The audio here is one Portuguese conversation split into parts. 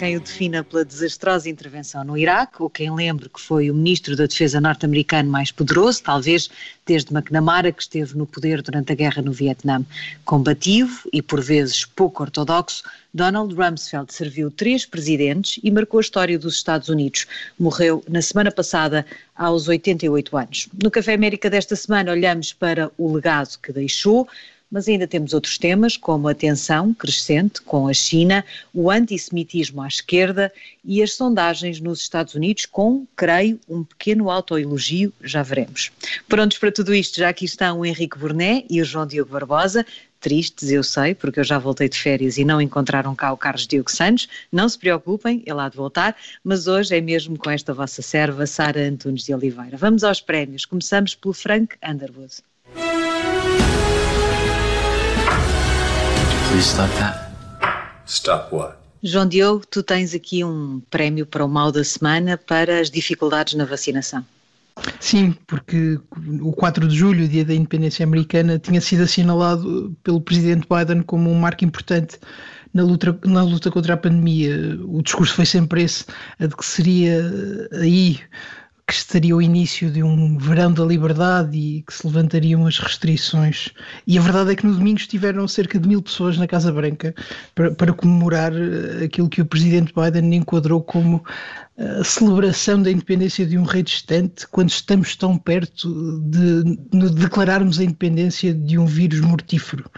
quem o defina pela desastrosa intervenção no Iraque, ou quem lembre que foi o ministro da Defesa norte-americano mais poderoso, talvez desde McNamara, que esteve no poder durante a guerra no Vietnã. Combativo e por vezes pouco ortodoxo, Donald Rumsfeld serviu três presidentes e marcou a história dos Estados Unidos. Morreu na semana passada aos 88 anos. No Café América desta semana olhamos para o legado que deixou, mas ainda temos outros temas, como a tensão crescente com a China, o antissemitismo à esquerda e as sondagens nos Estados Unidos, com, creio, um pequeno autoelogio, já veremos. Prontos para tudo isto, já aqui estão o Henrique Burné e o João Diogo Barbosa, tristes, eu sei, porque eu já voltei de férias e não encontraram cá o Carlos Diogo Santos. Não se preocupem, ele há de voltar, mas hoje é mesmo com esta vossa serva, Sara Antunes de Oliveira. Vamos aos prémios. Começamos pelo Frank Underwood. Please stop that. Stop what? João Diogo, tu tens aqui um prémio para o mal da semana para as dificuldades na vacinação. Sim, porque o 4 de julho, dia da independência americana, tinha sido assinalado pelo presidente Biden como um marco importante na luta, na luta contra a pandemia. O discurso foi sempre esse, a de que seria aí que estaria o início de um verão da liberdade e que se levantariam as restrições. E a verdade é que no domingo estiveram cerca de mil pessoas na Casa Branca para, para comemorar eh, aquilo que o presidente Biden enquadrou como eh, a celebração da independência de um rei distante, quando estamos tão perto de, de declararmos a independência de um vírus mortífero.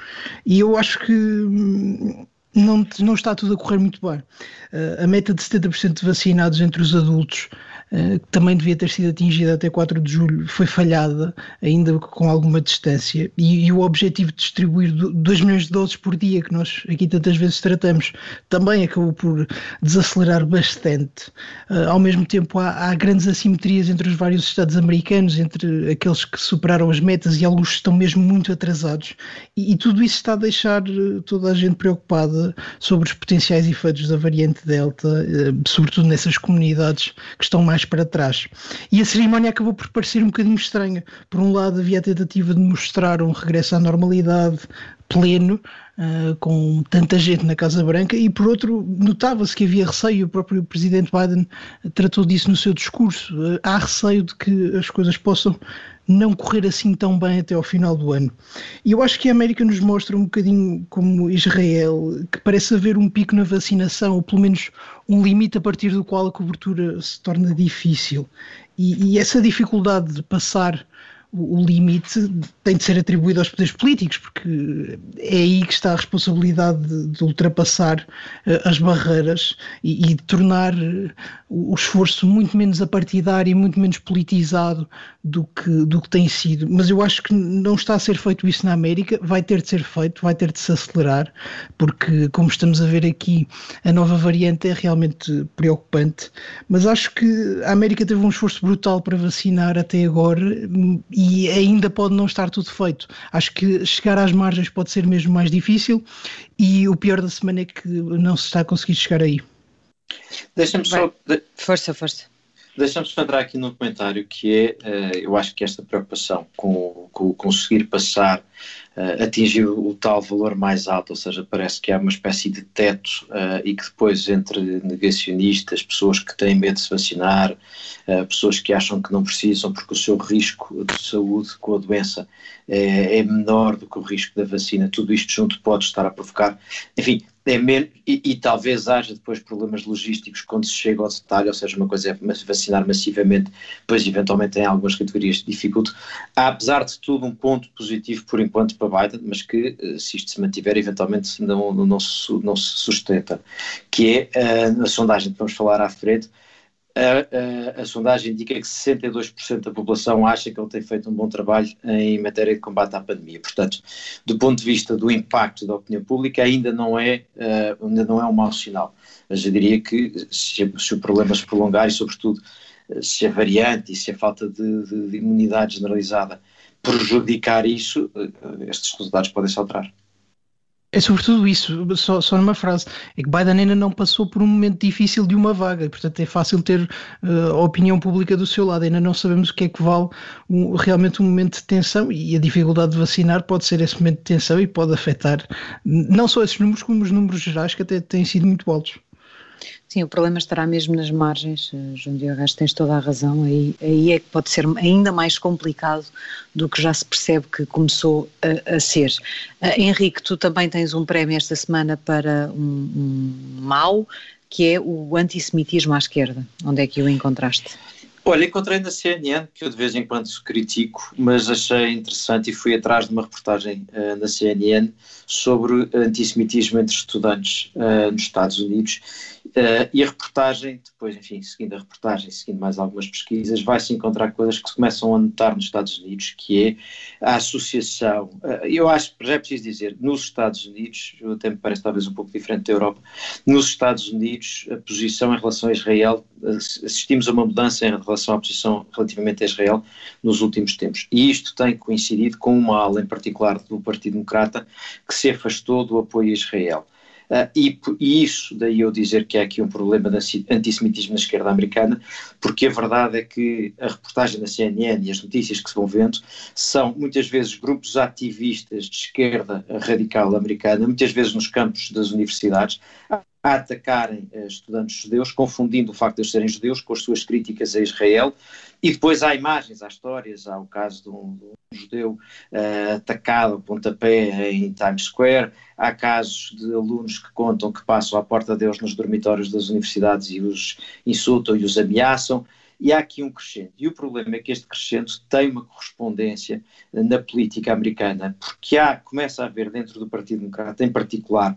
E eu acho que hum, não, não está tudo a correr muito bem. Uh, a meta de 70% de vacinados entre os adultos eh, que também devia ter sido atingida até 4 de julho, foi falhada, ainda com alguma distância, e, e, o objetivo de distribuir 2 milhões de doses por dia, que nós aqui tantas vezes tratamos, também acabou por desacelerar bastante. Uh, ao mesmo tempo, há, há, grandes assimetrias entre os vários Estados americanos, entre aqueles que superaram as metas e alguns que estão mesmo muito atrasados, e, e tudo isso está a deixar eh, toda a gente preocupada sobre os potenciais efeitos da variante Delta, sobretudo nessas comunidades que estão mais mais para trás. E a cerimónia acabou por parecer um bocadinho estranha. Por um lado, havia a tentativa de mostrar um regresso à normalidade pleno, uh, com tanta gente na Casa Branca, e por outro, notava-se que havia receio, o próprio presidente Biden tratou disso no seu discurso. Uh, há receio de que as coisas possam não correr assim tão bem até ao final do ano. E eu acho que a América nos mostra um bocadinho como Israel, que parece haver um pico na vacinação, ou pelo menos um limite a partir do qual a cobertura se torna difícil. E, e essa dificuldade de passar o limite tem de ser atribuído aos poderes políticos, porque é aí que está a responsabilidade de, de ultrapassar uh, as barreiras e, e de tornar uh, o esforço muito menos apartidário e muito menos politizado do que, do que tem sido. Mas eu acho que não está a ser feito isso na América, vai ter de ser feito, vai ter de se acelerar, porque, como estamos a ver aqui, a nova variante é realmente preocupante. Mas acho que a América teve um esforço brutal para vacinar até agora e ainda pode não estar tudo feito. Acho que chegar às margens pode ser mesmo mais difícil e o pior da semana é que não se está a conseguir chegar aí. Deixa-me só. Força, força. Deixa-me só entrar aqui num comentário que é, uh, eu acho que esta preocupação com, com conseguir passar, uh, atingir o tal valor mais alto, ou seja, parece que há uma espécie de teto uh, e que depois entre negacionistas, pessoas que têm medo de se vacinar, pessoas que acham que não precisam porque o seu risco de saúde com a doença é, é menor do que o risco da vacina, tudo isto junto pode estar a provocar, enfim, é menos, e, e, talvez haja depois problemas logísticos quando se chega ao detalhe, ou seja, uma coisa é vacinar massivamente, depois eventualmente em algumas categorias dificulta. Há, apesar de tudo, um ponto positivo por enquanto para Biden, mas que, eh, se isto se mantiver, eventualmente não, não, se, não se sustenta, que é a, eh, a sondagem que vamos falar à frente, a, a, a, sondagem indica que 62% da população acha que ele tem feito um bom trabalho em matéria de combate à pandemia. Portanto, do ponto de vista do impacto da opinião pública, ainda não é, uh, ainda não é um mau sinal. Mas eu diria que se, se o problema se prolongar e, sobretudo, se a variante e se a falta de, de, de imunidade generalizada prejudicar isso, uh, estes resultados podem se alterar. É sobretudo isso, só, só numa frase, é que Biden ainda não passou por um momento difícil de uma vaga, portanto é fácil ter uh, a opinião pública do seu lado, ainda não sabemos o que é que vale um, realmente um momento de tensão e a dificuldade de vacinar pode ser esse momento de tensão e pode afetar não só esses números como os números gerais que até têm sido muito altos. Sim, o problema estará mesmo nas margens, eh, João Diogo, tens toda a razão, aí, aí é que pode ser ainda mais complicado do que já se percebe que começou a, a ser. Uh, Henrique, tu também tens um prémio esta semana para um, um mal, que é o antissemitismo à esquerda. Onde é que o encontraste? Olha, encontrei na CNN, que eu de vez em quando critico, mas achei interessante e fui atrás de uma reportagem uh, na CNN sobre antissemitismo entre estudantes uh, nos Estados Unidos Uh, e a reportagem, depois, enfim, seguindo a reportagem, seguindo mais algumas pesquisas, vai-se encontrar coisas que se começam a notar nos Estados Unidos, que é a associação. Uh, eu acho já é preciso dizer, nos Estados Unidos, até me parece talvez um pouco diferente da Europa, nos Estados Unidos, a posição em relação a Israel, assistimos a uma mudança em relação à posição relativamente a Israel nos últimos tempos. E isto tem coincidido com uma ala em particular do Partido Democrata que se afastou do apoio a Israel. Uh, e, e, isso, daí eu dizer que há aqui um problema de antissemitismo na esquerda americana, porque a verdade é que a reportagem da CNN e as notícias que se vão vendo são muitas vezes grupos ativistas de esquerda radical americana, muitas vezes nos campos das universidades, a atacarem uh, estudantes judeus, confundindo o facto de eles serem judeus com as suas críticas a Israel. E depois há imagens, há histórias, há o caso de um, de um judeu uh, atacado a pontapé em Times Square, há casos de alunos que contam que passam à porta deles nos dormitórios das universidades e os insultam e os ameaçam. E há aqui um crescente. E o problema é que este crescente tem uma correspondência na política americana, porque há, começa a haver dentro do Partido Democrata, em particular,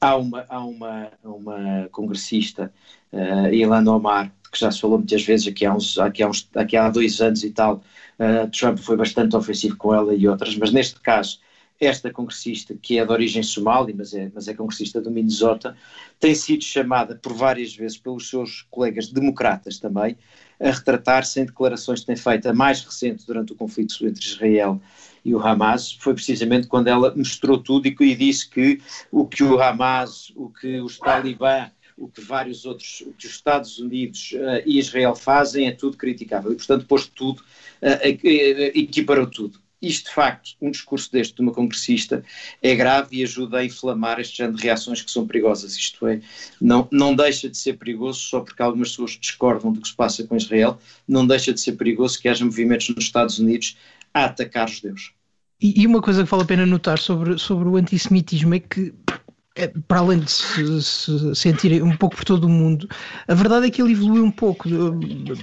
há uma, há uma, uma congressista, uh, Ilana Omar, que já se falou muitas vezes aqui há, uns, aqui há, uns, aqui há dois anos e tal, uh, Trump foi bastante ofensivo com ela e outras, mas neste caso, esta congressista, que é de origem somali, mas é, mas é congressista do Minnesota, tem sido chamada por várias vezes pelos seus colegas democratas também a retratar-se em declarações que tem feito, a mais recente durante o conflito entre Israel e o Hamas. Foi precisamente quando ela mostrou tudo e, e disse que o que o Hamas, o que os Talibã, o que vários outros, o que os Estados Unidos uh, e Israel fazem é tudo criticável e, portanto, pôs tudo, uh, equiparou tudo. Isto, de facto, um discurso deste de uma congressista é grave e ajuda a inflamar este género de reações que são perigosas. Isto é, não, não deixa de ser perigoso só porque algumas pessoas discordam do que se passa com Israel, não deixa de ser perigoso que haja movimentos nos Estados Unidos a atacar os judeus. E, uma coisa que vale a pena notar sobre, sobre o antissemitismo é que para além de se, se sentir um pouco por todo o mundo, a verdade é que ele evoluiu um pouco.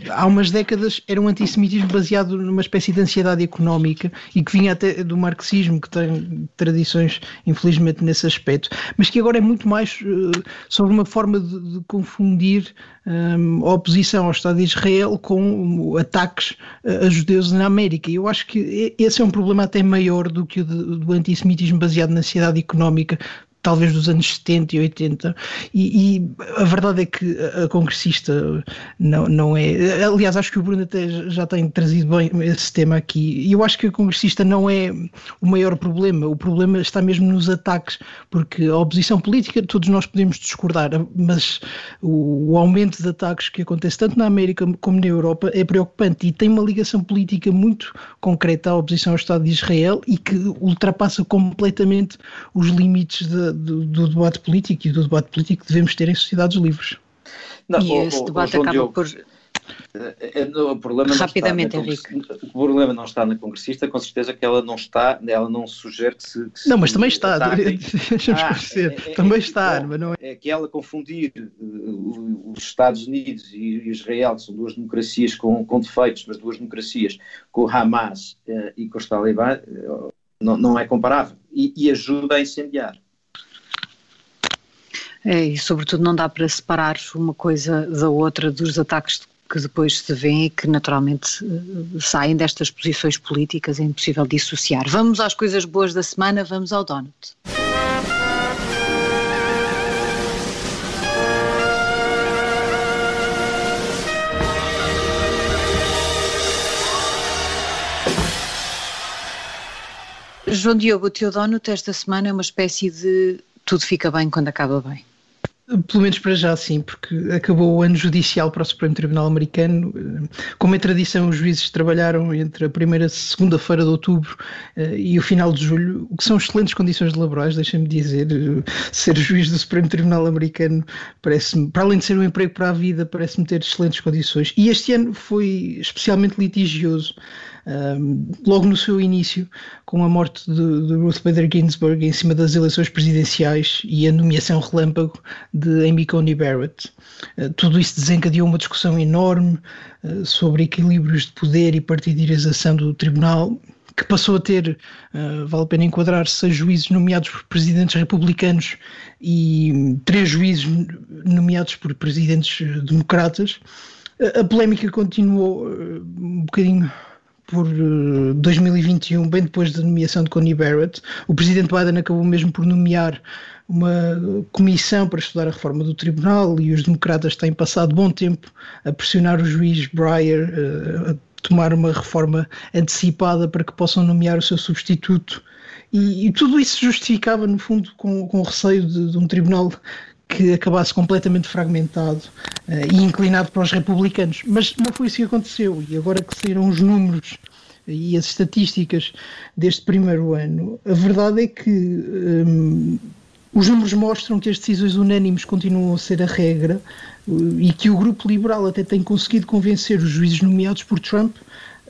Há umas décadas era um antissemitismo baseado numa espécie de ansiedade económica e que vinha até do marxismo, que tem tradições, infelizmente, nesse aspecto, mas que agora é muito mais uh, sobre uma forma de, de confundir um, a oposição ao Estado de Israel com ataques a judeus na América. E eu acho que esse é um problema até maior do que o de, do antissemitismo baseado na ansiedade económica, talvez dos anos 70 e 80, e, e, a verdade é que a congressista não, não é. Aliás, acho que o Bruno até já tem trazido bem esse tema aqui, e eu acho que a congressista não é o maior problema, o problema está mesmo nos ataques, porque a oposição política todos nós podemos discordar, mas o, o aumento de ataques que acontece tanto na América como na Europa é preocupante e tem uma ligação política muito concreta à oposição ao Estado de Israel e que ultrapassa completamente os limites do, do, debate político e do debate político que devemos ter em sociedades livres. Não, e o, esse debate o acaba Diogo, por. É, é, o problema Rapidamente, não está Henrique. O problema não está na congressista, com certeza que ela não está, ela não sugere que se. Que não, mas também está, deixa-me ah, é, é, também é, está, mas não é. É que ela confundir uh, os Estados Unidos e Israel, que são duas democracias com, com defeitos, mas duas democracias, com o Hamas uh, e com os Talibã, uh, não, não é comparável e, e ajuda a incendiar. É, e sobretudo não dá para separar uma coisa da outra dos ataques que depois se vêem e que naturalmente eh, saem destas posições políticas, é impossível dissociar. Vamos às coisas boas da semana, vamos ao Donut. João Diogo, o teu donut esta semana é uma espécie de tudo fica bem quando acaba bem. Pelo menos para já sim, porque acabou o ano judicial para o Supremo Tribunal Americano. Como é tradição, os juízes trabalharam entre a primeira segunda-feira de outubro uh, e o final de julho, o que são excelentes condições laborais, deixem-me dizer. ser juiz do Supremo Tribunal Americano parece-me, para além de ser um emprego para a vida, parece-me ter excelentes condições. E este ano foi especialmente litigioso logo no seu início, com a morte de, de, Ruth Bader Ginsburg em cima das eleições presidenciais e a nomeação relâmpago de Amy Coney Barrett. Uh, tudo isso desencadeou uma discussão enorme uh, sobre equilíbrios de poder e partidarização do tribunal, que passou a ter, uh, vale a pena enquadrar, seis juízes nomeados por presidentes republicanos e três juízes nomeados por presidentes democratas. A polémica continuou um bocadinho por 2021, eh, bem depois da nomeação de Connie Barrett, o presidente Biden acabou mesmo por nomear uma comissão para estudar a reforma do tribunal e os democratas têm passado bom tempo a pressionar o juiz Breyer uh, a tomar uma reforma antecipada para que possam nomear o seu substituto. E, e tudo isso justificava, no fundo, com, com o receio de, de um tribunal que acabasse completamente fragmentado uh, e inclinado para os republicanos. Mas não foi isso que aconteceu. E agora que saíram os números e as estatísticas deste primeiro ano, a verdade é que um, os números mostram que as decisões unânimes continuam a ser a regra e que o grupo liberal até tem conseguido convencer os juízes nomeados por Trump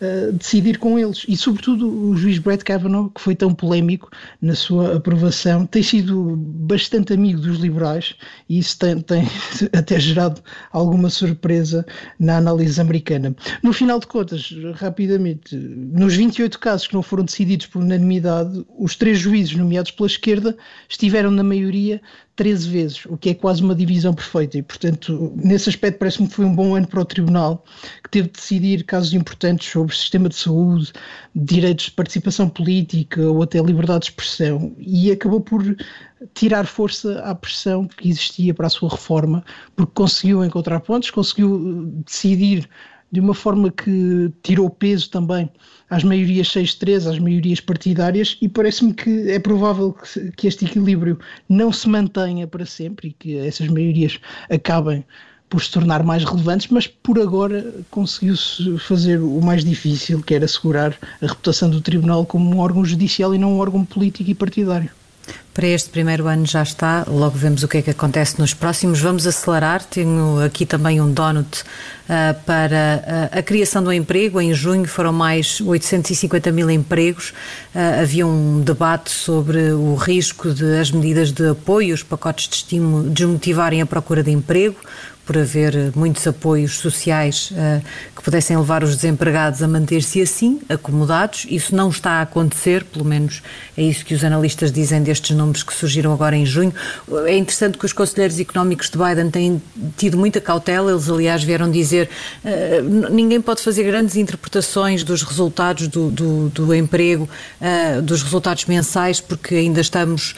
uh, decidir com eles. E, sobretudo, o juiz Brett Kavanaugh, que foi tão polémico na sua aprovação, tem sido bastante amigo dos liberais e isso tem, tem até gerado alguma surpresa na análise americana. No final de contas, rapidamente, nos 28 casos que não foram decididos por unanimidade, os três juízes nomeados pela esquerda estiveram na maioria 13 vezes, o que é quase uma divisão perfeita. E, portanto, nesse aspecto, parece-me que foi um bom ano para o Tribunal, que teve de decidir casos importantes sobre sistema de saúde, direitos de participação política ou até liberdade de expressão, e acabou por tirar força à pressão que existia para a sua reforma, porque conseguiu encontrar pontos, conseguiu decidir de uma forma que tirou peso também às maiorias 6-3, às maiorias partidárias, e parece-me que é provável que, que este equilíbrio não se mantenha para sempre e que essas maiorias acabem por se tornar mais relevantes, mas por agora conseguiu-se fazer o mais difícil, que era assegurar a reputação do Tribunal como um órgão judicial e não um órgão político e partidário. Para este primeiro ano já está, logo vemos o que é que acontece nos próximos. Vamos acelerar. Tenho aqui também um donut uh, para uh, a criação do emprego. Em junho foram mais 850 mil empregos. Uh, havia um debate sobre o risco de as medidas de apoio, os pacotes de estímulo, desmotivarem a procura de emprego por haver muitos apoios sociais uh, que pudessem levar os desempregados a manter-se assim, acomodados. Isso não está a acontecer, pelo menos é isso que os analistas dizem destes números que surgiram agora em junho. É interessante que os conselheiros económicos de Biden têm tido muita cautela, eles, aliás, vieram dizer uh, ninguém pode fazer grandes interpretações dos resultados do, do, do emprego, uh, dos resultados mensais, porque ainda estamos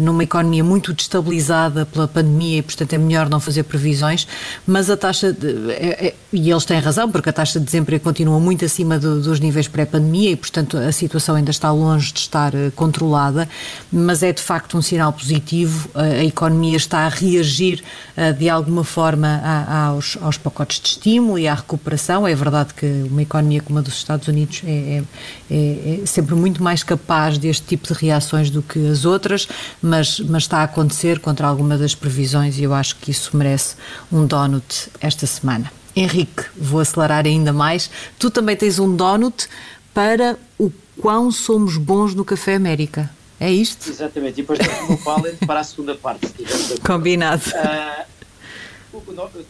numa economia muito destabilizada pela pandemia e, portanto, é melhor não fazer previsões previsões, mas a taxa, de, é, é, e eles têm razão, porque a taxa de desemprego continua muito acima do, dos níveis pré-pandemia e, portanto, a situação ainda está longe de estar uh, controlada, mas é de facto um sinal positivo. Uh, a economia está a reagir uh, de alguma forma a, aos, aos, pacotes de estímulo e à recuperação. É verdade que uma economia como a dos Estados Unidos é, é, é, é sempre muito mais capaz deste tipo de reações do que as outras, mas, mas está a acontecer contra alguma das previsões e eu acho que isso merece um donut esta semana. Henrique, vou acelerar ainda mais. Tu também tens um donut para o quão somos bons no Café América. É isto? Exatamente. E depois temos o pallet para a segunda parte. Combinado. Uh,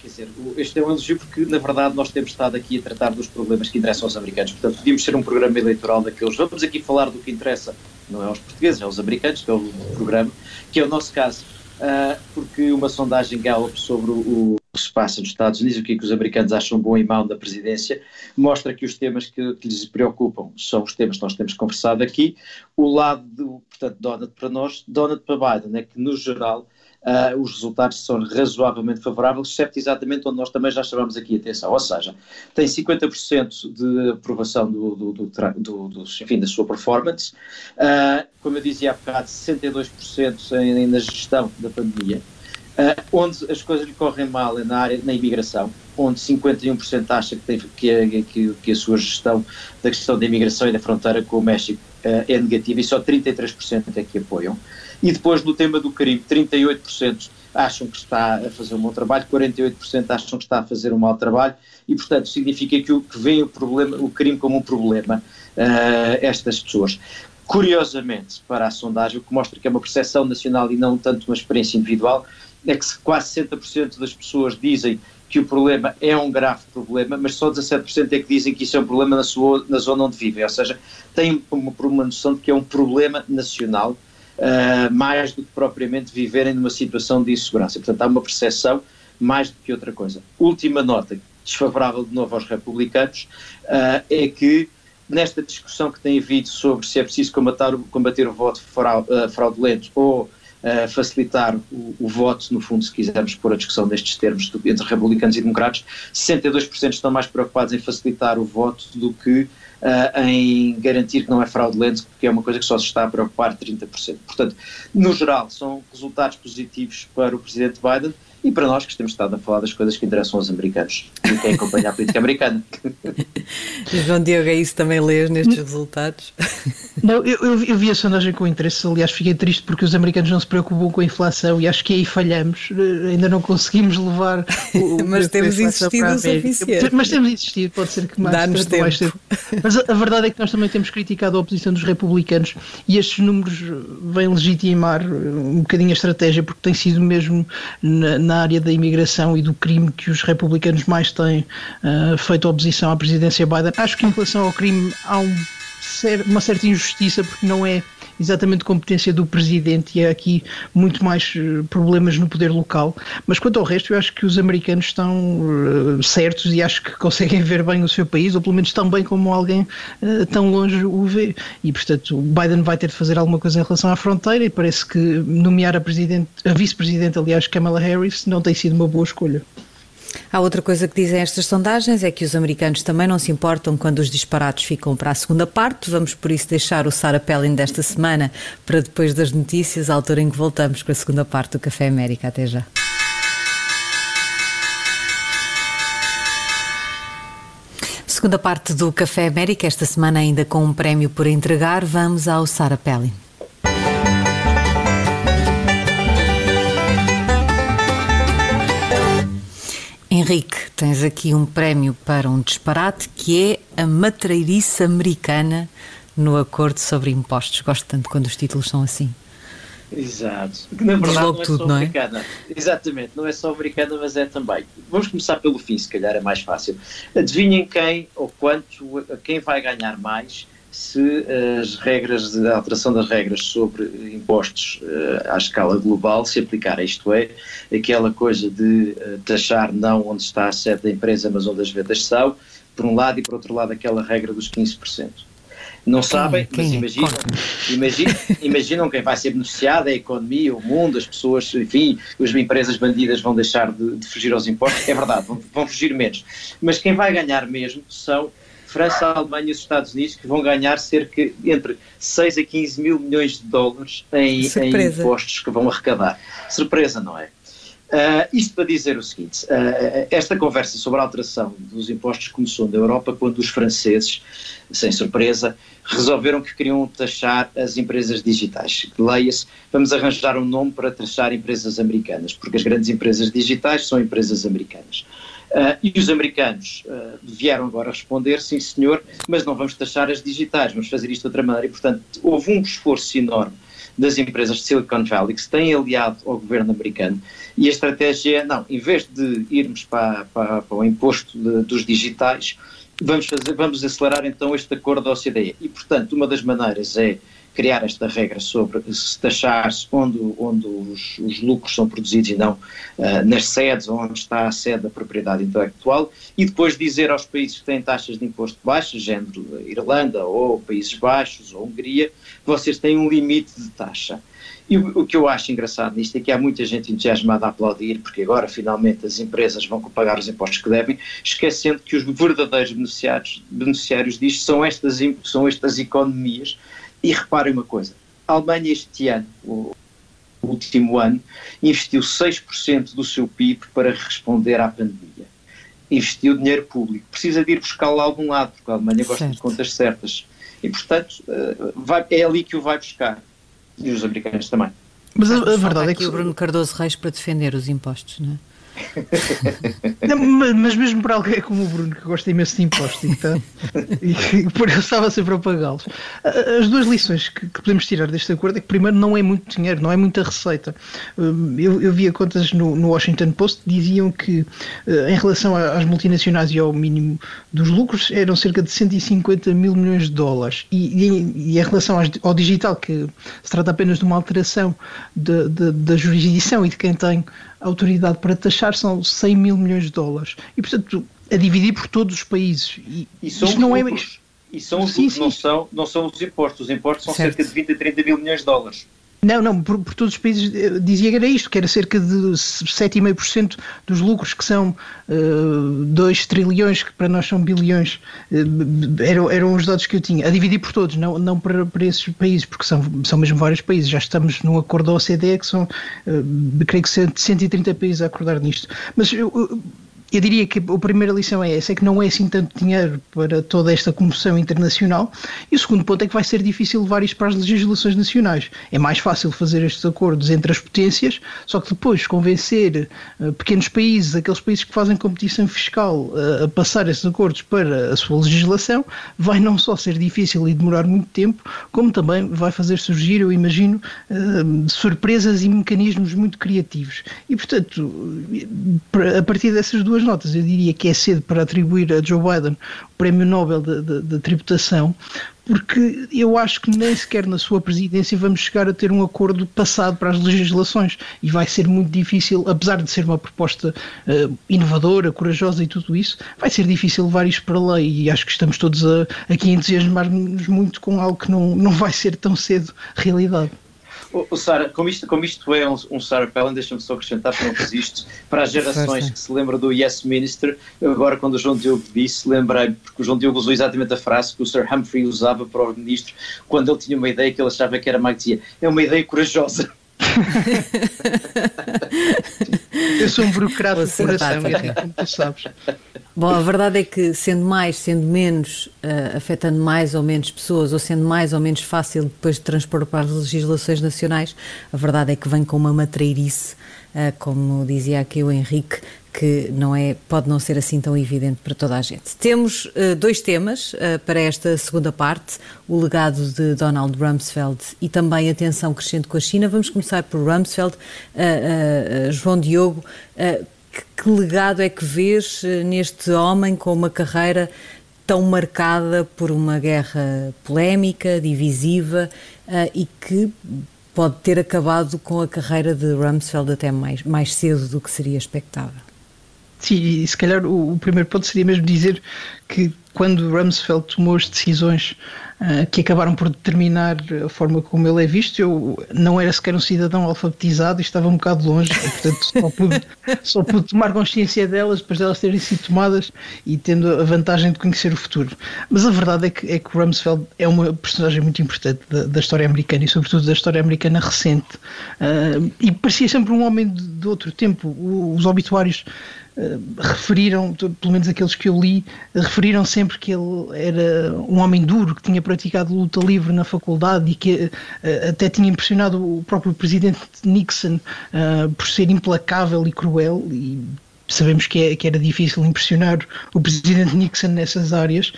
quer dizer, este é um elogio porque, na verdade, nós temos estado aqui a tratar dos problemas que interessam aos americanos. Portanto, podíamos ser um programa eleitoral daqueles. Vamos aqui falar do que interessa, não é aos portugueses, é aos americanos, que é o programa, que é o nosso caso uh, porque uma sondagem Gallup sobre o, que se passa nos Estados Unidos, o que, é que os americanos acham bom e mau da presidência, mostra que os temas que, que, lhes preocupam são os temas que nós temos conversado aqui. O lado, do, portanto, Donald para nós, Donald para Biden, é que no geral uh, os resultados são razoavelmente favoráveis, exceto exatamente onde nós também já chamamos aqui a atenção, ou seja, tem 50% de aprovação do, do, do, do, enfim, da sua performance, uh, como eu dizia há bocado, 62% em, na gestão da pandemia, Uh, onde as coisas lhe correm mal é na área na imigração, onde 51% acha que, tem, que, a, que, que, a sua gestão da questão da imigração e da fronteira com o México uh, é negativa e só 33% é que apoiam. E depois no tema do crime, 38% acham que está a fazer um bom trabalho, 48% acham que está a fazer um mau trabalho e, portanto, significa que, o, que vem o, problema, o crime como um problema uh, estas pessoas. Curiosamente, para a sondagem, o que mostra que é uma percepção nacional e não tanto uma experiência individual, é que quase 60% das pessoas dizem que o problema é um grave problema, mas só 17% é que dizem que isso é um problema na, sua, na zona onde vivem, ou seja, têm uma, uma noção de que é um problema nacional, uh, mais do que propriamente viverem numa situação de insegurança. Portanto, há uma percepção mais do que outra coisa. Última nota, desfavorável de novo aos republicanos, uh, é que nesta discussão que tem havido sobre se é preciso combater, combater o voto ah, fraudulento ou facilitar o, o, voto, no fundo, se quisermos pôr a discussão destes termos do, entre republicanos e democratas, 62% estão mais preocupados em facilitar o voto do que uh, em garantir que não é fraudulento, porque é uma coisa que só se está a preocupar 30%. Portanto, no geral, são resultados positivos para o presidente Biden e para nós que temos estado a falar das coisas que interessam aos americanos e quem acompanha a política americana. João Diogo, é isso também lês nestes resultados? Não, eu, eu, eu, vi a sondagem com interesse, aliás fiquei triste porque os americanos não se preocupam com a inflação e acho que aí falhamos, ainda não conseguimos levar o, Mas temos insistido o suficiente. Mas temos insistido, pode ser que mais, tempo. mais tempo. Mas a, a, verdade é que nós também temos criticado a oposição dos republicanos e estes números vêm legitimar um bocadinho a estratégia porque tem sido mesmo na, na na área da imigração e do crime que os republicanos mais têm uh, feito oposição à presidência Biden. Acho que em relação ao crime há um, uma certa injustiça porque não é exatamente competência do presidente e há aqui muito mais eh, problemas no poder local. Mas quanto ao resto, eu acho que os americanos estão uh, certos e acho que conseguem ver bem o seu país, ou pelo menos tão bem como alguém uh, tão longe o vê. E portanto, Biden vai ter de fazer alguma coisa em relação à fronteira e parece que nomear a, a vice-presidente, aliás, Kamala Harris, não tem sido uma boa escolha. Há outra coisa que dizem estas sondagens é que os americanos também não se importam quando os disparados ficam para a segunda parte. Vamos por isso deixar o Sarah Pelling desta semana para depois das notícias, à altura em que voltamos com a segunda parte do Café América. Até já. Segunda parte do Café América, esta semana ainda com um prémio por entregar, vamos ao Sarah Pelling. Henrique, tens aqui um prémio para um disparate que é a matreirice americana no acordo sobre impostos. Gosto tanto quando os títulos são assim. Exato. Na verdade, não é tudo, só não é? americana. Exatamente, não é só americana, mas é também. Vamos começar pelo fim, se calhar é mais fácil. Adivinhem quem ou quanto, quem vai ganhar mais se as regras de alteração das regras sobre impostos uh, à escala global se aplicarem, isto é, aquela coisa de uh, taxar não onde está a sede da empresa, mas onde as vendas são, por um lado, e por outro lado aquela regra dos 15%. Não quem, sabem, quem mas imaginam, imaginam, imaginam quem vai ser beneficiado, é a economia, o mundo, as pessoas, enfim, as empresas bandidas vão deixar de, de fugir aos impostos. É verdade, vão, vão fugir menos. Mas quem vai ganhar mesmo são França, a Alemanha e os Estados Unidos, que vão ganhar cerca entre 6 a 15 mil milhões de dólares em, em impostos que vão arrecadar. Surpresa, não é? Uh, isto para dizer o seguinte: uh, esta conversa sobre a alteração dos impostos começou na Europa quando os franceses, sem surpresa, resolveram que queriam taxar as empresas digitais. Leia-se, vamos arranjar um nome para taxar empresas americanas, porque as grandes empresas digitais são empresas americanas. Uh, e os americanos uh, vieram agora responder, sim senhor, mas não vamos taxar as digitais, vamos fazer isto de outra maneira. E, portanto, houve um esforço enorme das empresas de Silicon Valley que se têm aliado ao governo americano e a estratégia é, não, em vez de irmos para, para, para o imposto de, dos digitais, vamos, fazer, vamos acelerar então este acordo da OCDE. E, portanto, uma das maneiras é criar esta regra sobre se taxar-se onde, onde os, os, lucros são produzidos e não uh, nas sedes onde está a sede da propriedade intelectual e depois dizer aos países que têm taxas de imposto baixas, género Irlanda ou Países Baixos ou Hungria, vocês têm um limite de taxa. E o, o, que eu acho engraçado nisto é que há muita gente entusiasmada a aplaudir, porque agora finalmente as empresas vão pagar os impostos que devem, esquecendo que os verdadeiros beneficiários, beneficiários disto são estas, são estas economias e reparem uma coisa: a Alemanha este ano, último ano, investiu 6% do seu PIB para responder à pandemia. Investiu dinheiro público. Precisa de ir buscá-lo a algum lado, porque a Alemanha gosta certo. de contas certas. E, portanto, eh, vai, é ali que o vai buscar. E os americanos também. Mas a, a verdade é que. o Bruno Cardoso Reis para defender os impostos, não é? Não, mas mesmo para alguém como o Bruno, que gosta imenso de impostos então, e por isso estava sempre a pagá-los. As duas lições que, que, podemos tirar deste acordo é que, primeiro, não é muito dinheiro, não é muita receita. Hum, eu, eu via contas no, no, Washington Post diziam que, eh, em relação às multinacionais e ao mínimo dos lucros, eram cerca de 150 mil milhões de dólares. E, e, e em relação ao digital, que se trata apenas de uma alteração da jurisdição e de quem tem autoridade para taxar são 100 mil milhões de dólares. E, portanto, a dividir por todos os países. E, e são isto não é lucros. é. E são os sim, sim. Não, são, não são os impostos. Os impostos são certo. cerca de 20 a 30 mil milhões de dólares. Não, não, por, por, todos os países eh, dizia que era isto, que era cerca de 7,5% dos lucros, que são uh, eh, 2 trilhões, que para nós são bilhões, uh, eram, eram os dados que eu tinha, a dividir por todos, não, não para, para esses países, porque são, são mesmo vários países, já estamos num acordo da OCDE que são, uh, creio que 130 países a acordar nisto. Mas eu, eu diria que a primeira lição é essa, é que não é assim tanto dinheiro para toda esta comoção internacional, e o segundo ponto é que vai ser difícil levar isto para as legislações nacionais. É mais fácil fazer estes acordos entre as potências, só que depois convencer uh, pequenos países, aqueles países que fazem competição fiscal, uh, a passar esses acordos para a sua legislação, vai não só ser difícil e demorar muito tempo, como também vai fazer surgir, eu imagino, uh, surpresas e mecanismos muito criativos. E, portanto, a partir dessas duas notas. Eu diria que é cedo para atribuir a Joe Biden o Prémio Nobel da tributação, porque eu acho que nem sequer na sua presidência vamos chegar a ter um acordo passado para as legislações e vai ser muito difícil, apesar de ser uma proposta uh, inovadora, corajosa e tudo isso, vai ser difícil levar isto para lei e acho que estamos todos aqui a entusiasmar-nos muito com algo que não, não vai ser tão cedo realidade. O, Sara, como isto, como isto é um, um Sarah Palin, deixa-me só acrescentar para não isto, para as gerações que se lembram do Yes Minister, agora quando o João Diogo disse, lembrei, porque o João Diogo usou exatamente a frase que o Sir Humphrey usava para o ministro quando ele tinha uma ideia que ele achava que era má, dizia, é uma ideia corajosa. Eu sou um burocrata de coração, como tu sabes. Bom, a verdade é que, sendo mais, sendo menos, uh, afetando mais ou menos pessoas, ou sendo mais ou menos fácil depois de transpor para as legislações nacionais, a verdade é que vem com uma matreirice, uh, como dizia aqui o Henrique, que não é, pode não ser assim tão evidente para toda a gente. Temos uh, dois temas uh, para esta segunda parte: o legado de Donald Rumsfeld e também a tensão crescente com a China. Vamos começar por Rumsfeld. Uh, João Diogo, que, legado é que vês eh, neste homem com uma carreira tão marcada por uma guerra polémica, divisiva uh, e que pode ter acabado com a carreira de Rumsfeld até mais, mais cedo do que seria expectável? Sim, e se calhar o, o primeiro ponto seria mesmo dizer que quando Rumsfeld tomou as decisões que acabaram por determinar a forma como ele é visto, eu não era sequer um cidadão alfabetizado e estava um bocado longe, portanto só pude, só pude tomar consciência delas depois delas terem sido tomadas e tendo a vantagem de conhecer o futuro. Mas a verdade é que, é que Rumsfeld é uma personagem muito importante da, da história americana e sobretudo da história americana recente uh, e parecia sempre um homem de, de outro tempo. Os obituários referiram, pelo menos aqueles que eu li, referiram sempre que ele era um homem duro, que tinha praticado luta livre na faculdade e que uh, até tinha impressionado o próprio presidente Nixon uh, por ser implacável e cruel e sabemos que, é, que, era difícil impressionar o presidente Nixon nessas áreas,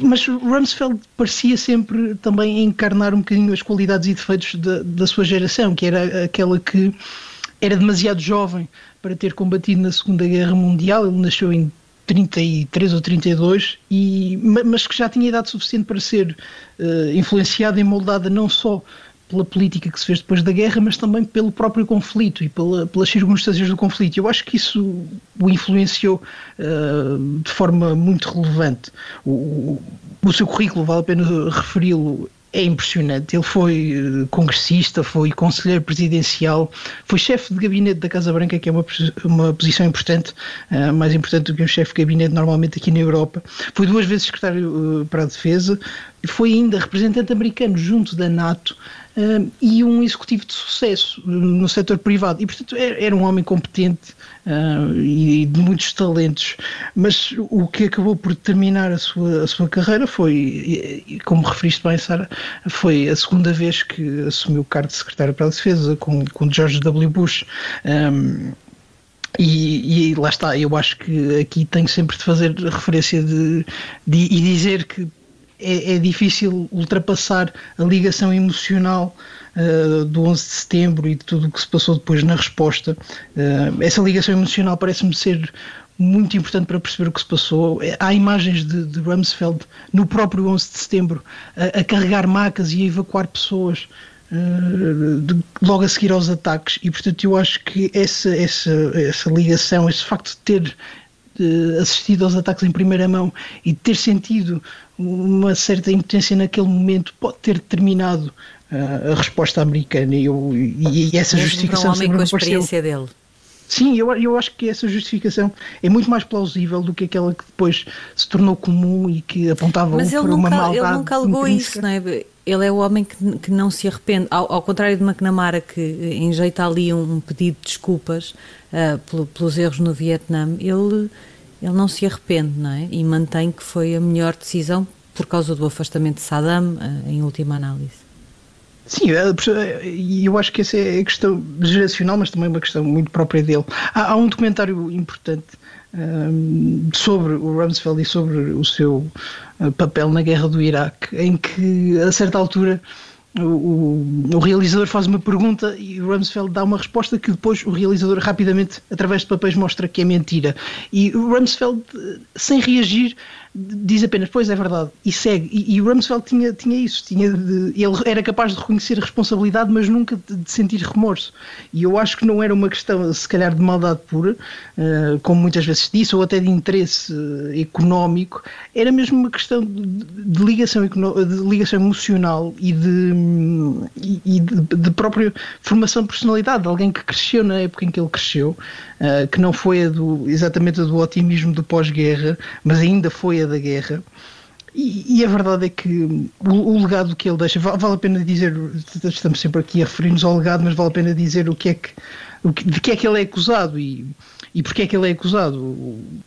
mas Rumsfeld parecia sempre também encarnar um bocadinho as qualidades e defeitos da, da sua geração, que era aquela que era demasiado jovem para ter combatido na Segunda Guerra Mundial. Ele nasceu em 33 ou 32, e, mas que já tinha idade suficiente para ser uh, influenciada e moldada não só pela política que se fez depois da guerra, mas também pelo próprio conflito e pela, pelas circunstâncias do conflito. Eu acho que isso o influenciou uh, de forma muito relevante. O, o seu currículo, vale a pena referi-lo, é impressionante. Ele foi eh, congressista, foi conselheiro presidencial, foi chefe de gabinete da Casa Branca, que é uma, uma posição importante, uh, mais importante do que um chefe de gabinete normalmente aqui na Europa. Foi duas vezes secretário uh, para a Defesa, foi ainda representante americano junto da NATO e um executivo de sucesso no setor privado. E, portanto, era um homem competente uh, e de muitos talentos. Mas o que acabou por terminar a sua, a sua carreira foi, como referiste bem, Sara, foi a segunda vez que assumiu o cargo de secretário para a Defesa com, com George W. Bush. Um, e, e, lá está, eu acho que aqui tenho sempre de fazer referência de, de e dizer que é, é, difícil ultrapassar a ligação emocional uh, do 11 de setembro e de tudo o que se passou depois na resposta. Uh, essa ligação emocional parece-me ser muito importante para perceber o que se passou. Há imagens de, de Rumsfeld no próprio 11 de setembro a, a carregar macas e a evacuar pessoas de, logo a seguir aos ataques e portanto eu acho que essa, essa, essa ligação, esse facto de ter assistido aos ataques em primeira mão e ter sentido uma certa impotência naquele momento pode ter determinado uh, a resposta americana e, eu, e, e essa Mesmo justificação. Um homem com a experiência dele. Sim, eu, eu acho que essa justificação é muito mais plausível do que aquela que depois se tornou comum e que apontava Mas ele por nunca, uma maldade. Ele nunca alegou isso, não é? Ele é o homem que, que não se arrepende. Ao, ao, contrário de McNamara, que enjeita ali um, um pedido de desculpas uh, pelos erros no Vietnã, ele ele não se arrepende, não é? E mantém que foi a melhor decisão por causa do afastamento de Saddam, eh, em última análise. Sim, e eu acho que essa é a questão geracional, mas também uma questão muito própria dele. Há, há um documentário importante um, sobre o Rumsfeld e sobre o seu uh, papel na guerra do Iraque, em que a certa altura o, o, realizador faz uma pergunta e o Rumsfeld dá uma resposta que depois o realizador rapidamente, através de papéis, mostra que é mentira. E o Rumsfeld, eh, sem reagir, diz apenas, pois é verdade, e segue. E, e o Rumsfeld tinha, tinha isso, tinha de, ele era capaz de reconhecer responsabilidade, mas nunca de, de, sentir remorso. E eu acho que não era uma questão, se calhar, de maldade pura, uh, como muitas vezes disse, ou até de interesse uh, económico, era mesmo uma questão de, de ligação, de ligação emocional e de, e de, própria formação de personalidade, de alguém que cresceu na época em que ele cresceu, uh, que não foi a do, exatamente a do otimismo do pós-guerra, mas ainda foi da guerra. E, e, a verdade é que o, o, legado que ele deixa, vale, vale a pena dizer, estamos sempre aqui a referir-nos ao legado, mas vale a pena dizer o que é que, o que, de que é que ele é acusado e, e porque é que ele é acusado.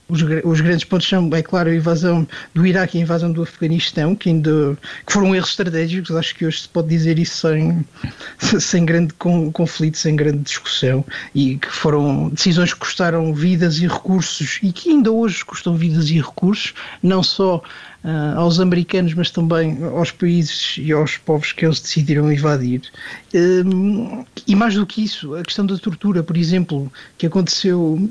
Os, os grandes pontos são, é claro, a invasão do Iraque e a invasão do Afeganistão, que ainda que foram erros estratégicos, acho que hoje se pode dizer isso sem, sem grande conflito, sem grande discussão, e que foram decisões que custaram vidas e recursos e que ainda hoje custam vidas e recursos, não só Uh, aos americanos, mas também aos países e aos povos que eles decidiram invadir. Um, e mais do que isso, a questão da tortura, por exemplo, que aconteceu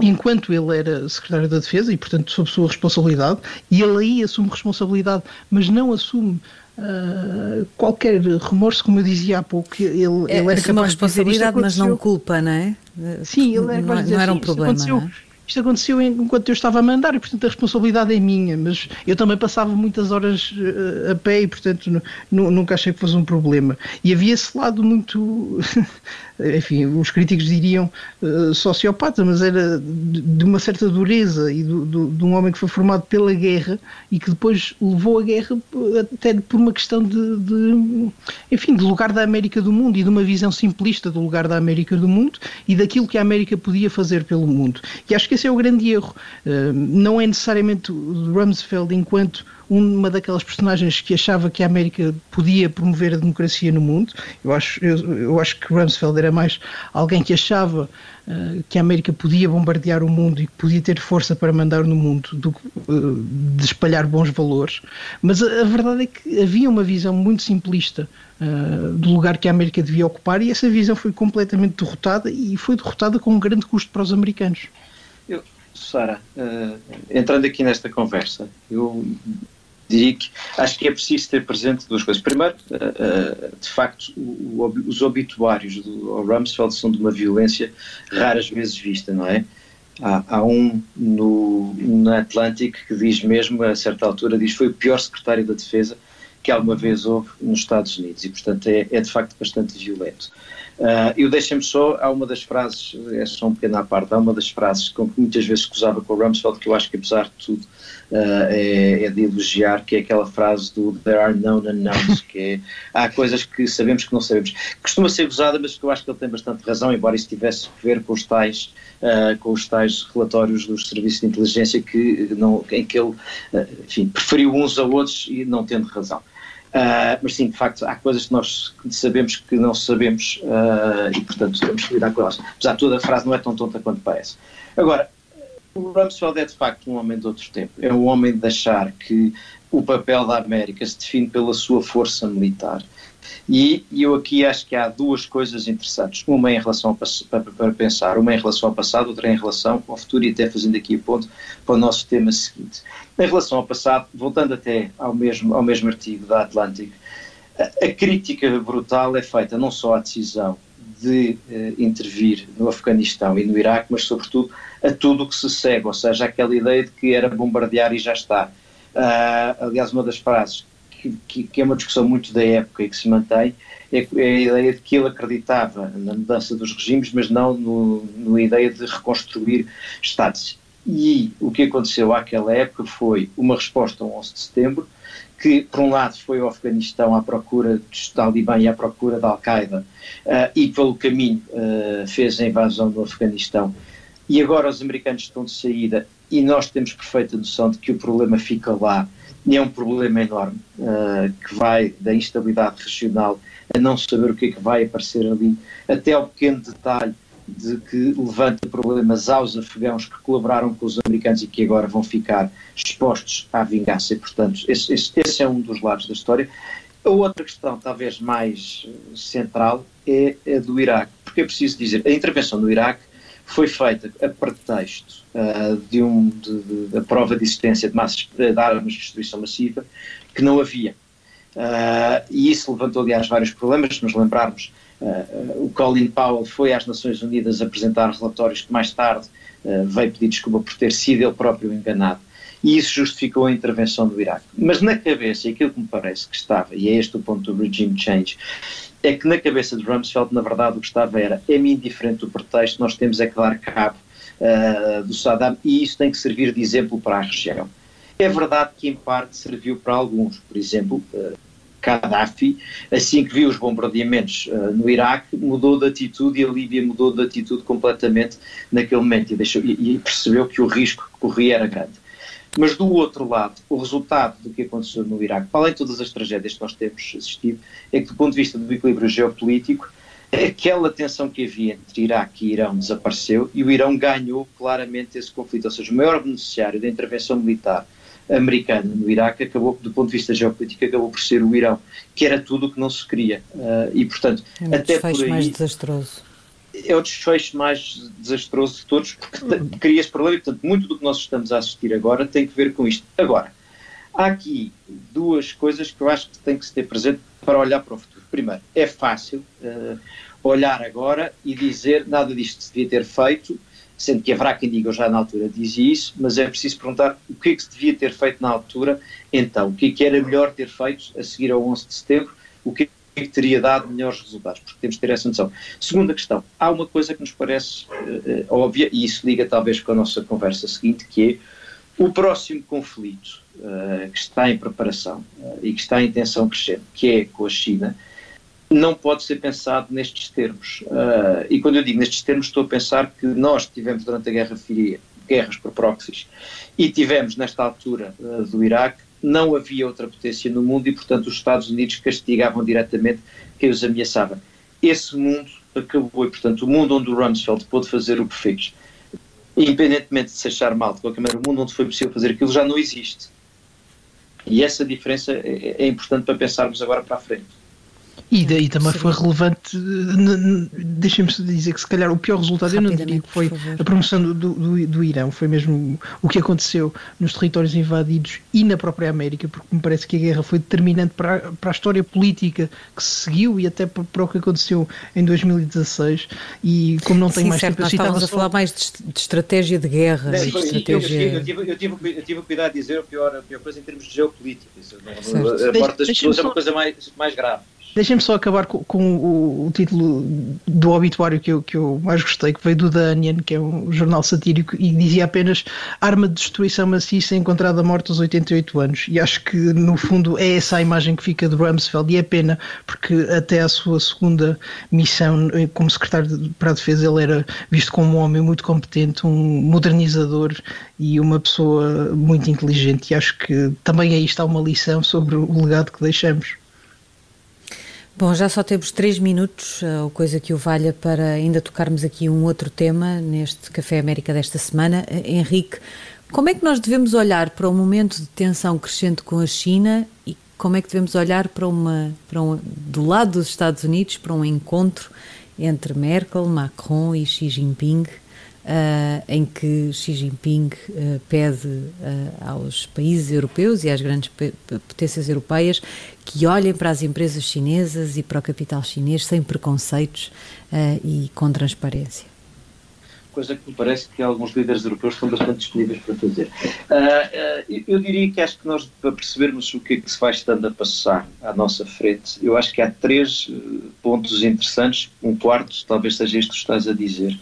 enquanto ele era secretário da Defesa e, portanto, sob sua responsabilidade, e ele aí assume responsabilidade, mas não assume uh, qualquer remorso, como eu dizia há pouco. Ele, é, ele era capaz responsabilidade, de dizer, mas não culpa, não é? Sim, ele era, não, não era um problema. Não é? Isto aconteceu enquanto eu estava a mandar e, portanto, a responsabilidade é minha, mas eu também passava muitas horas uh, a pé e, portanto, nunca achei que fosse um problema. E havia esse lado muito enfim, os críticos diriam uh, sociopata, mas era de uma certa dureza e do, do, de um homem que foi formado pela guerra e que depois levou a guerra até por uma questão de, de, enfim, de lugar da América do mundo e de uma visão simplista do lugar da América do mundo e daquilo que a América podia fazer pelo mundo. E acho que esse é o grande erro. Uh, não é necessariamente o Rumsfeld enquanto uma daquelas personagens que achava que a América podia promover a democracia no mundo. Eu acho, eu, eu acho que Rumsfeld era mais alguém que achava uh, que a América podia bombardear o mundo e que podia ter força para mandar no mundo do, uh, de espalhar bons valores. Mas a, a, verdade é que havia uma visão muito simplista uh, do lugar que a América devia ocupar e essa visão foi completamente derrotada e foi derrotada com um grande custo para os americanos. Sara, entrando aqui nesta conversa, eu diria que acho que é preciso ter presente duas coisas. Primeiro, uh, uh, de facto, o, o, os obituários do Rumsfeld são de uma violência raras vezes vista, não é? Há, há um no, na Atlantic que diz mesmo, a certa altura, diz foi o pior secretário da Defesa que alguma vez houve nos Estados Unidos e, portanto, é, é de facto bastante violento. Uh, eu deixem-me só, há uma das frases, é só um pequeno à parte, há uma das frases com que muitas vezes usava com o Rumsfeld, que eu acho que apesar de tudo uh, é, é, de elogiar, que é aquela frase do There are known unknowns, que é, há coisas que sabemos que não sabemos. Costuma ser usada, mas que eu acho que ele tem bastante razão, embora isso tivesse a ver com os tais, uh, com os tais relatórios dos serviços de inteligência que não, em que ele, enfim, preferiu uns a outros e não tendo razão. Uh, mas sim, de facto, há coisas que nós sabemos que não sabemos uh, e, portanto, temos que lidar com elas. Apesar de toda a frase não é tão tonta quanto parece. Agora, o Rumsfeld é de facto um homem de outro tempo. É um homem de achar que o papel da América se define pela sua força militar e, eu aqui acho que há duas coisas interessantes. Uma em relação para, para pensar, uma em relação ao passado, outra em relação ao futuro, e até fazendo aqui ponto para o nosso tema seguinte. Em relação ao passado, voltando até ao mesmo, ao mesmo artigo da Atlantic, a, a crítica brutal é feita não só à decisão de eh, intervir no Afeganistão e no Iraque, mas sobretudo a tudo o que se segue, ou seja, aquela ideia de que era bombardear e já está. Uh, aliás, uma das frases que, que, é uma discussão muito da época e que se mantém, é, é, a ideia de que ele acreditava na mudança dos regimes, mas não no, no ideia de reconstruir Estados. E o que aconteceu àquela época foi uma resposta ao 11 de setembro, que, por um lado, foi ao Afeganistão à procura dos Talibã e à procura da Al-Qaeda, uh, e pelo caminho uh, fez a invasão do Afeganistão. E agora os americanos estão de saída e nós temos perfeita noção de que o problema fica lá e é um problema enorme uh, que vai da instabilidade regional a não saber o que é que vai aparecer ali, até ao pequeno detalhe de que levanta problemas aos afegãos que colaboraram com os americanos e que agora vão ficar expostos à vingança. E, portanto, esse, esse, esse é um dos lados da história. A outra questão, talvez mais central, é a do Iraque. Porque é preciso dizer, a intervenção no Iraque foi feita a pretexto uh, de um, de, da prova de existência de, massas, de armas de destruição massiva que não havia. Uh, e isso levantou, aliás, vários problemas. Se nos lembrarmos, uh, o Colin Powell foi às Nações Unidas apresentar relatórios que mais tarde veio pedir desculpa por ter sido ele próprio enganado. E isso justificou a intervenção do Iraque. Mas na cabeça, aquilo que me parece que estava, e é este o ponto do regime change, é que na cabeça de Rumsfeld, na verdade, o que estava era: é-me indiferente o pretexto, nós temos é que dar cabo uh, do Saddam e isso tem que servir de exemplo para a região. É verdade que, em parte, serviu para alguns, por exemplo. Uh, Gaddafi, assim que viu os bombardeamentos uh, no Iraque, mudou de atitude e a Líbia mudou de atitude completamente naquele momento e, deixou, e, e percebeu que o risco que corria era grande. Mas do outro lado, o resultado do que aconteceu no Iraque, para além de todas as tragédias que nós temos assistido, é que do ponto de vista do equilíbrio geopolítico, aquela tensão que havia entre Iraque e Irão desapareceu e o Irão ganhou claramente esse conflito. Ou seja, o maior beneficiário da intervenção militar americana no Iraque acabou, do ponto de vista geopolítico, acabou por ser o Irão, que era tudo o que não se queria. Uh, e, portanto, é até por aí... mais desastroso é o desfecho mais desastroso de todos, porque cria esse problema e, portanto, muito do que nós estamos a assistir agora tem que ver com isto. Agora, há aqui duas coisas que eu acho que tem que se ter presente para olhar para o futuro. Primeiro, é fácil uh, olhar agora e dizer nada disto se devia ter feito, sendo que haverá quem diga, eu já na altura dizia isso, mas é preciso perguntar o que é que se devia ter feito na altura, então, o que é que era melhor ter feito a seguir ao 11 de setembro, o que que teria dado melhores resultados, porque temos que ter essa noção. Segunda questão, há uma coisa que nos parece uh, óbvia, e isso liga talvez com a nossa conversa seguinte, que é o próximo conflito uh, que está em preparação uh, e que está em tensão crescente, que é com a China, não pode ser pensado nestes termos. e quando eu digo nestes termos, estou a pensar que nós tivemos durante a Guerra Fria guerras por proxies e tivemos nesta altura do Iraque não havia outra potência no mundo e, portanto, os Estados Unidos castigavam diretamente quem os ameaçava. Esse mundo acabou e, portanto, o mundo onde o Rumsfeld pôde fazer o que fez, independentemente de se achar mal, de qualquer maneira, o mundo onde foi possível fazer aquilo já não existe. E essa diferença é, é importante para pensarmos agora para a frente. E daí também foi relevante, deixem-me dizer que se calhar o pior resultado, eu não diria que foi a promoção do, do, do, Irão, foi mesmo o que aconteceu nos territórios invadidos e na própria América, porque me parece que a guerra foi determinante para, para a história política que se seguiu e até para, para o que aconteceu em 2016. E como não tem mais certo, tempo, nós estávamos só... a falar mais de, de, estratégia de guerra. Não, de estratégia... Eu, eu, tive, eu, tive, eu tive cuidado de dizer a pior, a pior coisa em termos de geopolítica. A morte das pessoas é uma coisa mais, mais grave. Deixem-me só acabar com, com o, o, título do obituário que eu, que eu mais gostei, que veio do Onion, que é um jornal satírico, e dizia apenas arma de destruição maciça encontrada morta aos 88 anos. E acho que, no fundo, é essa a imagem que fica de Rumsfeld, e é pena, porque até a sua segunda missão eh, como secretário para a defesa, ele era visto como um homem muito competente, um modernizador e uma pessoa muito inteligente. E acho que também aí está uma lição sobre o legado que deixamos. Bom, já só temos três minutos, eh, ou coisa que o valha para ainda tocarmos aqui um outro tema neste Café América desta semana. Eh, Henrique, como é que nós devemos olhar para um momento de tensão crescente com a China e como é que devemos olhar para uma, para um, do lado dos Estados Unidos para um encontro entre Merkel, Macron e Xi Jinping? Uh, em que Xi Jinping uh, pede uh, aos países europeus e às grandes potências europeias que olhem para as empresas chinesas e para o capital chinês sem preconceitos e com transparência. Coisa que me parece que alguns líderes europeus estão bastante disponíveis para fazer. eu diria que acho que nós, para percebermos o que é que se vai estando a passar à nossa frente, eu acho que há três pontos interessantes. Um quarto, talvez seja este que estás a dizer.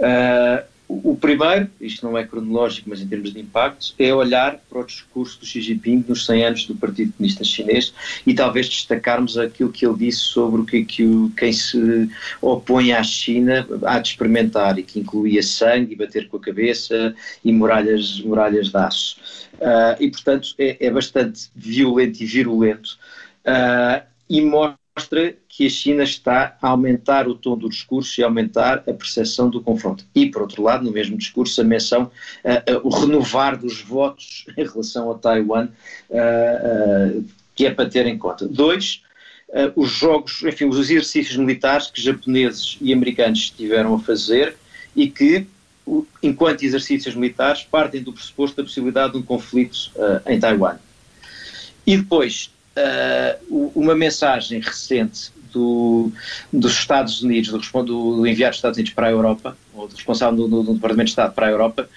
Uh, o primeiro, isto não é cronológico, mas em termos de impacto, é olhar para o discurso do Xi Jinping nos 100 anos do Partido Comunista Chinês e talvez destacarmos aquilo que ele disse sobre o que, que o, quem se opõe à China há de experimentar e que incluía sangue e bater com a cabeça e muralhas, muralhas de aço. Uh, e, portanto, é, é, bastante violento e virulento uh, e mostra mostra que a China está a aumentar o tom do discurso e a aumentar a percepção do confronto. E, por outro lado, no mesmo discurso, a menção, uh, uh, o renovar dos votos em relação a Taiwan, uh, que é para ter em conta. Dois, os jogos, enfim, os exercícios militares que japoneses e americanos estiveram a fazer e que, enquanto exercícios militares, partem do pressuposto da possibilidade de um conflito em Taiwan. E depois, uh, uma mensagem recente do, dos Estados Unidos, do, do, enviado dos Estados Unidos para a Europa, ou do responsável do, do, Departamento de Estado para a Europa,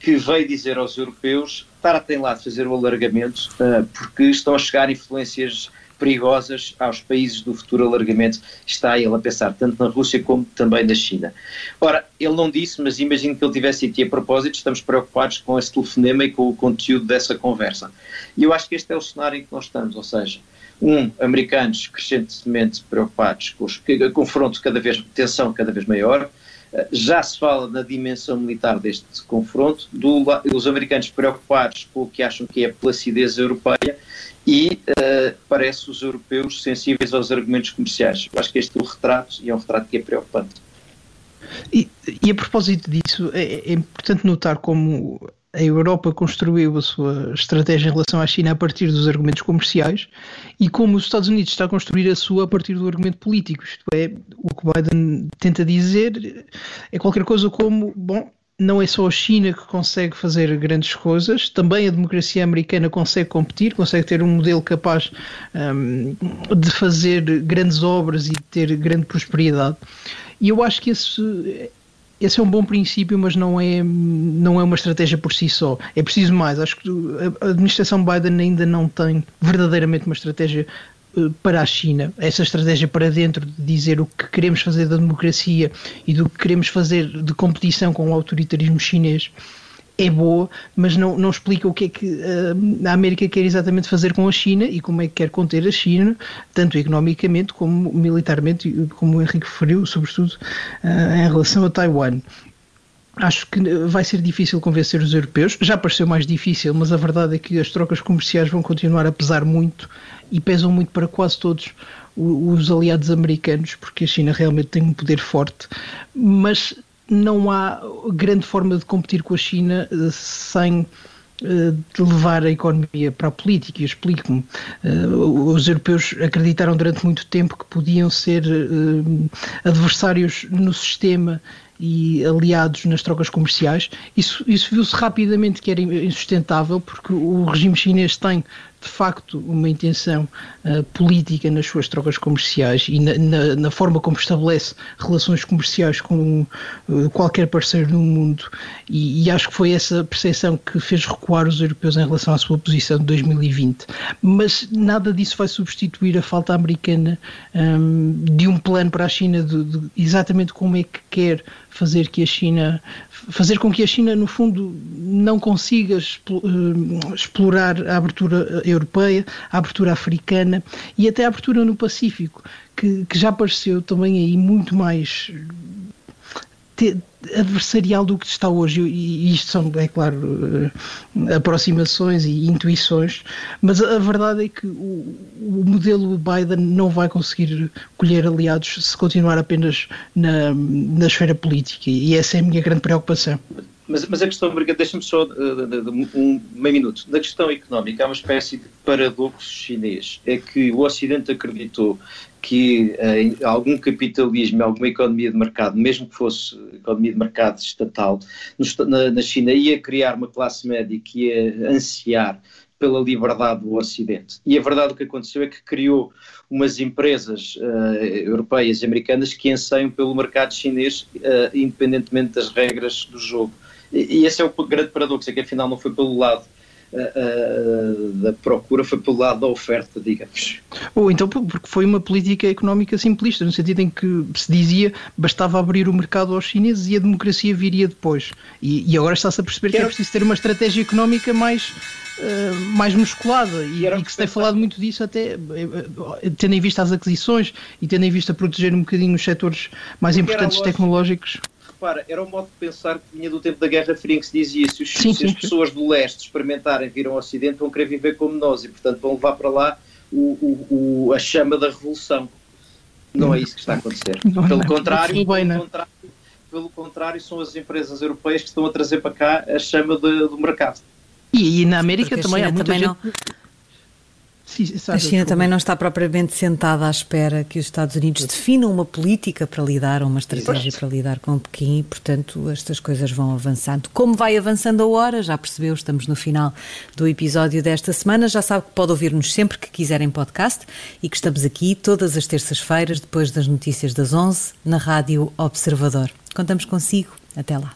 que veio dizer aos europeus estar a lá de fazer o alargamento, uh, porque estão a chegar influências perigosas aos países do futuro alargamento. Está ele a pensar tanto na Rússia como também na China. Ora, ele não disse, mas imagino que ele tivesse dito, a propósito, estamos preocupados com esse telefonema e com o conteúdo dessa conversa. E eu acho que este é o cenário em que nós estamos, ou seja, um, americanos crescentemente preocupados com o confronto cada vez, tensão cada vez maior, já se fala na dimensão militar deste confronto, do, os americanos preocupados com o que acham que é a placidez europeia e uh, parece os europeus sensíveis aos argumentos comerciais. Eu acho que este é o retrato e é um retrato que é preocupante. E, e a propósito disso, é, é, importante notar como a Europa construiu a sua estratégia em relação à China a partir dos argumentos comerciais e como os Estados Unidos está a construir a sua a partir do argumento político. Isto é, o que Biden tenta dizer é qualquer coisa como, bom, não é só a China que consegue fazer grandes coisas, também a democracia americana consegue competir, consegue ter um modelo capaz um, de fazer grandes obras e ter grande prosperidade. E eu acho que esse, esse é um bom princípio, mas não é, não é uma estratégia por si só. É preciso mais. Acho que a administração Biden ainda não tem verdadeiramente uma estratégia para a China, essa estratégia para dentro de dizer o que queremos fazer da democracia e do que queremos fazer de competição com o autoritarismo chinês é boa, mas não, não explica o que é que uh, a América quer exatamente fazer com a China e como é que quer conter a China, tanto economicamente como militarmente, como o Henrique referiu, sobretudo uh, em relação a Taiwan. Acho que vai ser difícil convencer os europeus. Já pareceu mais difícil, mas a verdade é que as trocas comerciais vão continuar a pesar muito e pesam muito para quase todos os aliados americanos, porque a China realmente tem um poder forte. Mas não há grande forma de competir com a China eh, sem eh, de levar a economia para a política. E explico-me. Eh, os europeus acreditaram durante muito tempo que podiam ser adversários no sistema e aliados nas trocas comerciais. Isso, isso viu-se rapidamente que era insustentável, porque o regime chinês tem de facto uma intenção uh, política nas suas trocas comerciais e na, na, na, forma como estabelece relações comerciais com uh, qualquer parceiro do mundo, e, e, acho que foi essa percepção que fez recuar os europeus em relação à sua posição de 2020. Mas nada disso vai substituir a falta americana um, de um plano para a China de, de exatamente como é que quer fazer que a China fazer com que a China no fundo não consiga eh, explorar a abertura europeia, a abertura africana e até a abertura no Pacífico, que, que já apareceu também aí muito mais adversarial do que está hoje, e isto são, é claro, eh, aproximações e intuições, mas a verdade é que o, o modelo Biden não vai conseguir colher aliados se continuar apenas na, na esfera política, e essa é a minha grande preocupação. Mas, mas a questão, deixa-me só uh, um meio minuto. Na questão económica, há uma espécie de paradoxo chinês. É que o Ocidente acreditou que uh, algum capitalismo, alguma economia de mercado, mesmo que fosse economia de mercado estatal, no, na, na China ia criar uma classe média que ia ansiar pela liberdade do Ocidente. E a verdade o que aconteceu é que criou umas empresas uh, europeias e americanas que anseiam pelo mercado chinês, uh, independentemente das regras do jogo. E, e esse é o grande paradoxo, é que afinal não foi pelo lado uh, da procura foi pelo lado da oferta, digamos. Ou então porque foi uma política económica simplista, no sentido em que se dizia bastava abrir o mercado aos chineses e a democracia viria depois. E, e agora está-se a perceber que, que é preciso ter uma estratégia económica mais Uh, mais musculada e, e que se tem falado muito disso até tendo em vista as aquisições e tendo em vista proteger um bocadinho os setores mais importantes tecnológicos repara, era um modo de pensar que vinha do tempo da Guerra Fria, que se dizia se, os, sim, se as pessoas do leste experimentarem vir ao Ocidente vão querer viver como nós e, portanto, vão levar para lá o, o, o a chama da revolução. Não é isso que está a acontecer. Não, pelo, não, contrário, não pelo, contrário, pelo contrário, são as empresas europeias que estão a trazer para cá a chama de, do mercado. E, e na América também há muita gente... Não a China também não está propriamente sentada à espera que os Estados Unidos definam uma política para lidar, uma estratégia para lidar com Pequim e, portanto, estas coisas vão avançando. Como vai avançando a hora, já percebeu, estamos no final do episódio desta semana. Já sabe que pode ouvir-nos sempre que quiser em podcast e que estamos aqui todas as terças-feiras, depois das notícias das 11, na Rádio Observador. Contamos consigo. Até lá.